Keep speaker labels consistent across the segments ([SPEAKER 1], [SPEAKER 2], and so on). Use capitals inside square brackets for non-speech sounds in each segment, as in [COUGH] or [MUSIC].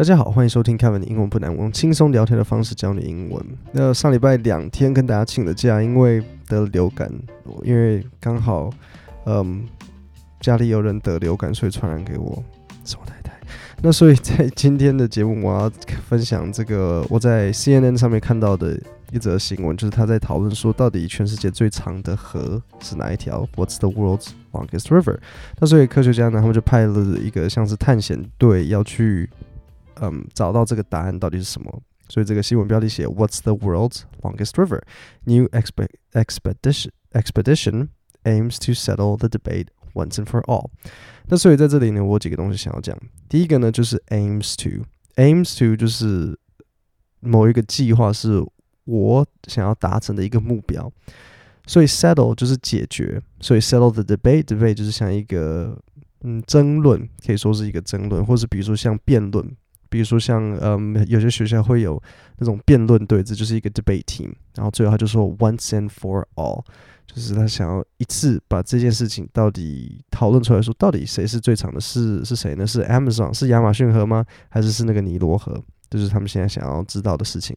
[SPEAKER 1] 大家好，欢迎收听 Kevin 的英文不难，我用轻松聊天的方式教你英文。那上礼拜两天跟大家请了假，因为得了流感，因为刚好，嗯，家里有人得流感，所以传染给我，是我太太。那所以在今天的节目，我要分享这个我在 CNN 上面看到的一则新闻，就是他在讨论说，到底全世界最长的河是哪一条？What's the world's longest river？那所以科学家呢，他们就派了一个像是探险队要去。嗯，找到这个答案到底是什么？所以这个新闻标题写 "What's the world's longest river? New expedition expedition aims to settle the debate once and for all." 那所以在这里呢，我有几个东西想要讲。第一个呢，就是 aims to aims to 就是某一个计划是我想要达成的一个目标。所以 settle 就是解决，所以 settle the debate debate 就是像一个嗯争论，可以说是一个争论，或是比如说像辩论。比如说像嗯，有些学校会有那种辩论队，这就是一个 debate team。然后最后他就说 once and for all，就是他想要一次把这件事情到底讨论出来，说到底谁是最长的？是是谁呢？是 Amazon 是亚马逊河吗？还是是那个尼罗河？就是他们现在想要知道的事情。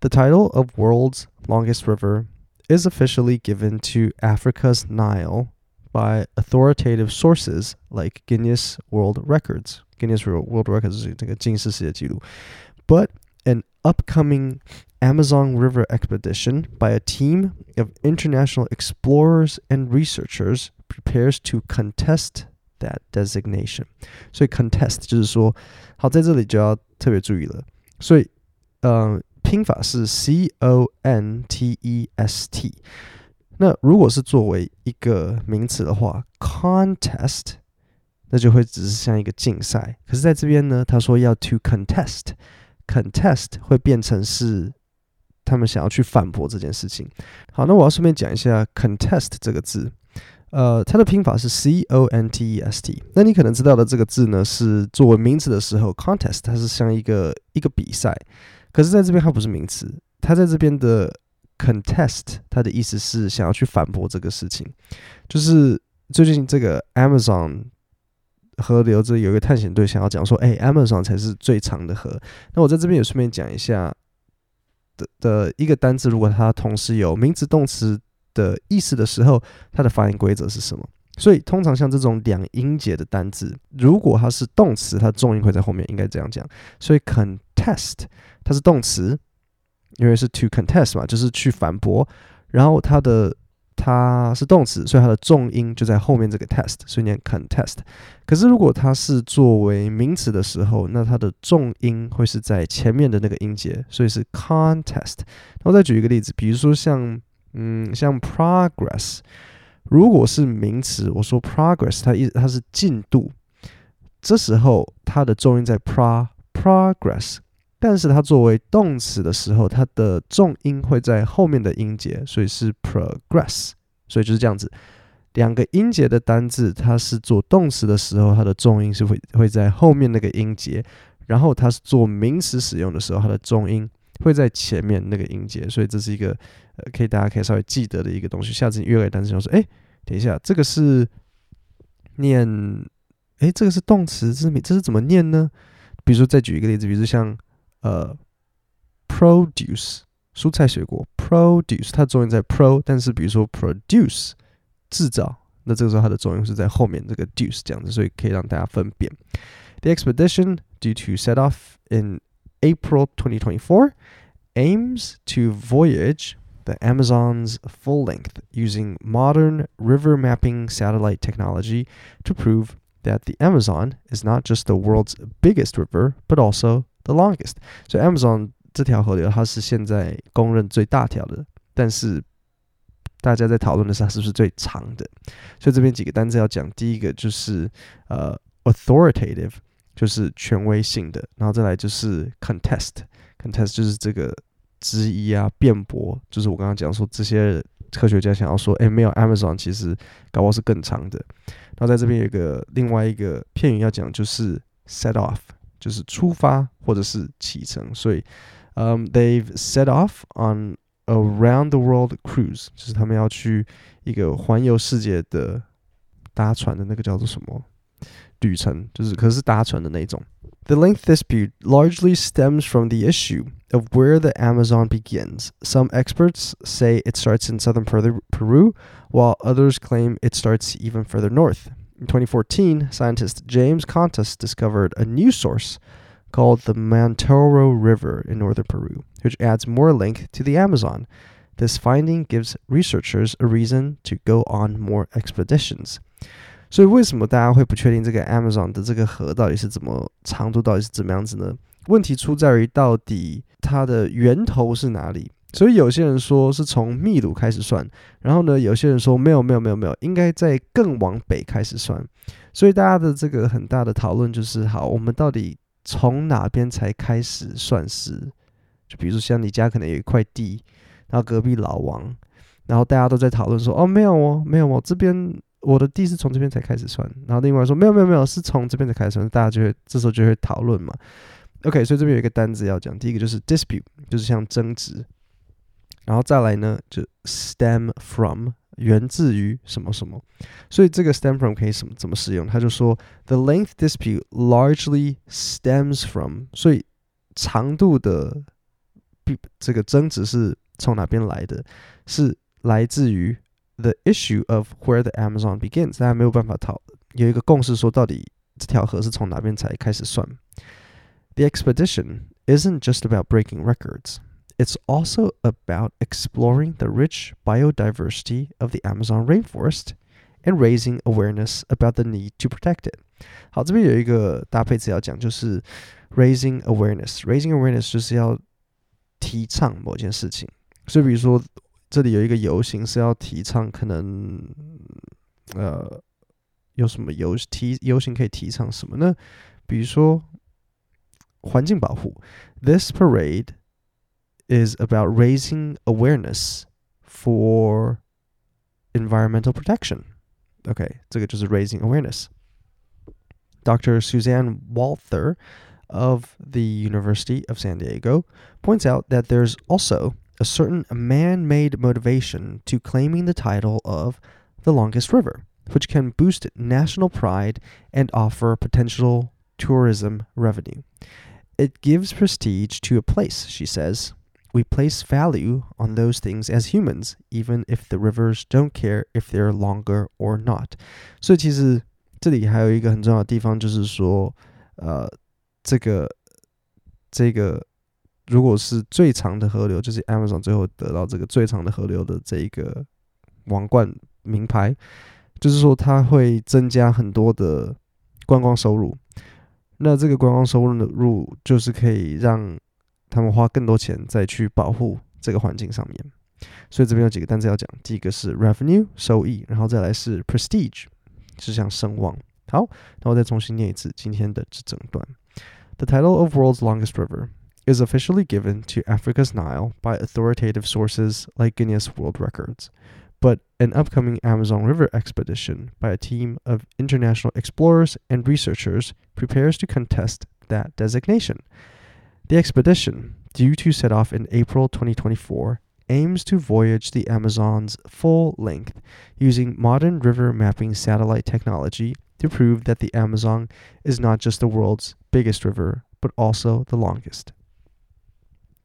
[SPEAKER 1] The title of world's longest river is officially given to Africa's Nile by authoritative sources like Guinness World Records. Guinness World Records 是这个吉尼斯世界纪录，but an upcoming Amazon River expedition by a team of international explorers and researchers prepares to contest that designation。所以 contest 就是说，好，在这里就要特别注意了。所以，呃，拼法是 C O N T E S T。那如果是作为一个名词的话，contest 那就会只是像一个竞赛，可是在这边呢，他说要 to contest，contest 会变成是他们想要去反驳这件事情。好，那我要顺便讲一下 contest 这个字，呃，它的拼法是 c o n t e s t。那你可能知道的这个字呢，是作为名词的时候，contest 它是像一个一个比赛，可是在这边它不是名词，它在这边的 contest 它的意思是想要去反驳这个事情，就是最近这个 Amazon。河流这有一个探险队想要讲说，哎，Amazon 才是最长的河。那我在这边也顺便讲一下的的一个单词，如果它同时有名词、动词的意思的时候，它的发音规则是什么？所以通常像这种两音节的单字，如果它是动词，它重音会在后面，应该这样讲。所以 contest 它是动词，因为是 to contest 嘛，就是去反驳，然后它的。它是动词，所以它的重音就在后面这个 test，所以念 contest。可是如果它是作为名词的时候，那它的重音会是在前面的那个音节，所以是 contest。那我再举一个例子，比如说像嗯像 progress，如果是名词，我说 progress，它意它是进度，这时候它的重音在 pro progress。但是它作为动词的时候，它的重音会在后面的音节，所以是 progress。所以就是这样子，两个音节的单字，它是做动词的时候，它的重音是会会在后面那个音节；然后它是做名词使用的时候，它的重音会在前面那个音节。所以这是一个呃，可以大家可以稍微记得的一个东西。下次你约个单词，就说：“哎，等一下，这个是念……哎，这个是动词，这是这是怎么念呢？”比如说，再举一个例子，比如像。呃，produce 蔬菜水果，produce 它重音在 pro，但是比如说 produce 制造，那这个时候它的重音是在后面这个 deuce 这样子，所以可以让大家分辨。The expedition, due to set off in April 2024, aims to voyage the Amazon's full length using modern river mapping satellite technology to prove that the Amazon is not just the world's biggest river, but also The longest，所以 Amazon 这条河流它是现在公认最大条的，但是大家在讨论的是它是不是最长的。所以这边几个单词要讲，第一个就是呃 authoritative，就是权威性的，然后再来就是 contest，contest 就是这个质疑啊、辩驳，就是我刚刚讲说这些科学家想要说，哎，没有 Amazon 其实搞不好是更长的。然后在这边有一个另外一个片语要讲，就是 set off。就是出发或者是启程，所以嗯、um,，they've set off on a round the world cruise，就是他们要去一个环游世界的搭船的那个叫做什么旅程，就是可是搭船的那种。The length dispute largely stems from the issue of where the Amazon begins. Some experts say it starts in southern Peru, while others claim it starts even further north. In 2014, scientist James Contos discovered a new source called the Mantaro River in northern Peru, which adds more length to the Amazon. This finding gives researchers a reason to go on more expeditions. 所以为什么大家会不确定这个 Amazon 的这个河到底是怎么长度，到底是怎么样子呢？问题出在于到底它的源头是哪里。所以有些人说是从秘鲁开始算，然后呢，有些人说没有没有没有没有，应该在更往北开始算。所以大家的这个很大的讨论就是，好，我们到底从哪边才开始算是？就比如说像你家可能有一块地，然后隔壁老王，然后大家都在讨论说：哦，没有哦，没有哦，这边。我的地是从这边才开始算，然后另外说没有没有没有，是从这边才开始算，大家就会这时候就会讨论嘛。OK，所以这边有一个单子要讲，第一个就是 dispute，就是像争执，然后再来呢就 stem from，源自于什么什么，所以这个 stem from 可以什么怎么使用？他就说 the length dispute largely stems from，所以长度的这个争执是从哪边来的？是来自于。the issue of where the Amazon begins，大家没有办法讨有一个共识，说到底这条河是从哪边才开始算。The expedition isn't just about breaking records. It's also about exploring the rich biodiversity of the Amazon rainforest and raising awareness about the need to protect it. 好，这边有一个搭配词要讲，就是 raising awareness。raising awareness 就是要提倡某件事情。所以，比如说这里有一个游行是要提倡，可能呃有什么游提游行可以提倡什么呢？比如说环境保护。This parade is about raising awareness for environmental protection. OK，这个就是 raising awareness. Dr. Suzanne Walther of the University of San Diego points out that there's also a certain man made motivation to claiming the title of the longest river, which can boost national pride and offer potential tourism revenue. It gives prestige to a place, she says. We place value on those things as humans, even if the rivers don't care if they're longer or not. 所以其实这里还有一个很重要的地方，就是说，呃，这个这个如果是最长的河流，就是 Amazon 最后得到这个最长的河流的这一个王冠名牌，就是说它会增加很多的观光收入。那这个观光收入的入，就是可以让他们花更多钱再去保护这个环境上面。所以这边有几个单词要讲，第一个是 revenue 收益，然后再来是 prestige 是像声望。好，然后再重新念一次今天的这整段。The title of world's longest river. is officially given to Africa's Nile by authoritative sources like Guinness World Records, but an upcoming Amazon River expedition by a team of international explorers and researchers prepares to contest that designation. The expedition, due to set off in April 2024, aims to voyage the Amazon's full length using modern river mapping satellite technology to prove that the Amazon is not just the world's biggest river, but also the longest.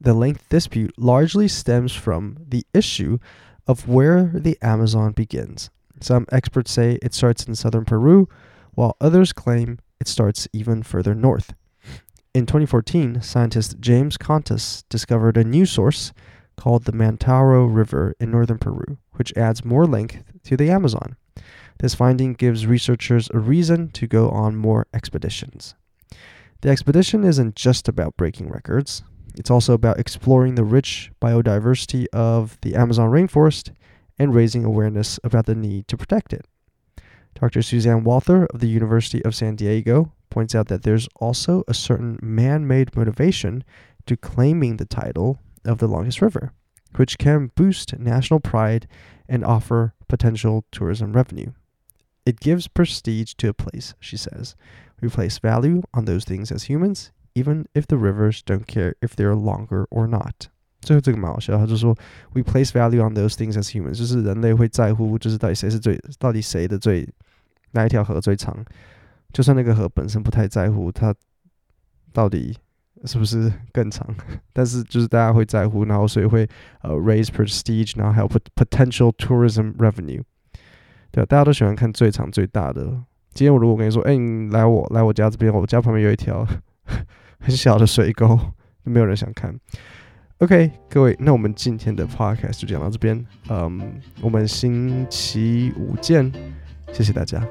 [SPEAKER 1] The length dispute largely stems from the issue of where the Amazon begins. Some experts say it starts in southern Peru, while others claim it starts even further north. In 2014, scientist James Contos discovered a new source called the Mantaro River in northern Peru, which adds more length to the Amazon. This finding gives researchers a reason to go on more expeditions. The expedition isn't just about breaking records. It's also about exploring the rich biodiversity of the Amazon rainforest and raising awareness about the need to protect it. Dr. Suzanne Walther of the University of San Diego points out that there's also a certain man made motivation to claiming the title of the longest river, which can boost national pride and offer potential tourism revenue. It gives prestige to a place, she says. We place value on those things as humans, even if the rivers don't care if they're longer or not。最后这个蛮好笑，他就说，We place value on those things as humans，就是人类会在乎，就是到底谁是最，到底谁的最哪一条河最长， 就算那个河本身不太在乎它到底是不是更长，但是就是大家会在乎，然后所以会呃 raise prestige，然后还有 potential tourism revenue。对啊，大家都喜欢看最长最大的。今天我如果跟你说，哎，你来我来我家这边，我家旁边有一条 [LAUGHS] 很小的水沟，没有人想看。OK，各位，那我们今天的 Podcast 就讲到这边，嗯，我们星期五见，谢谢大家。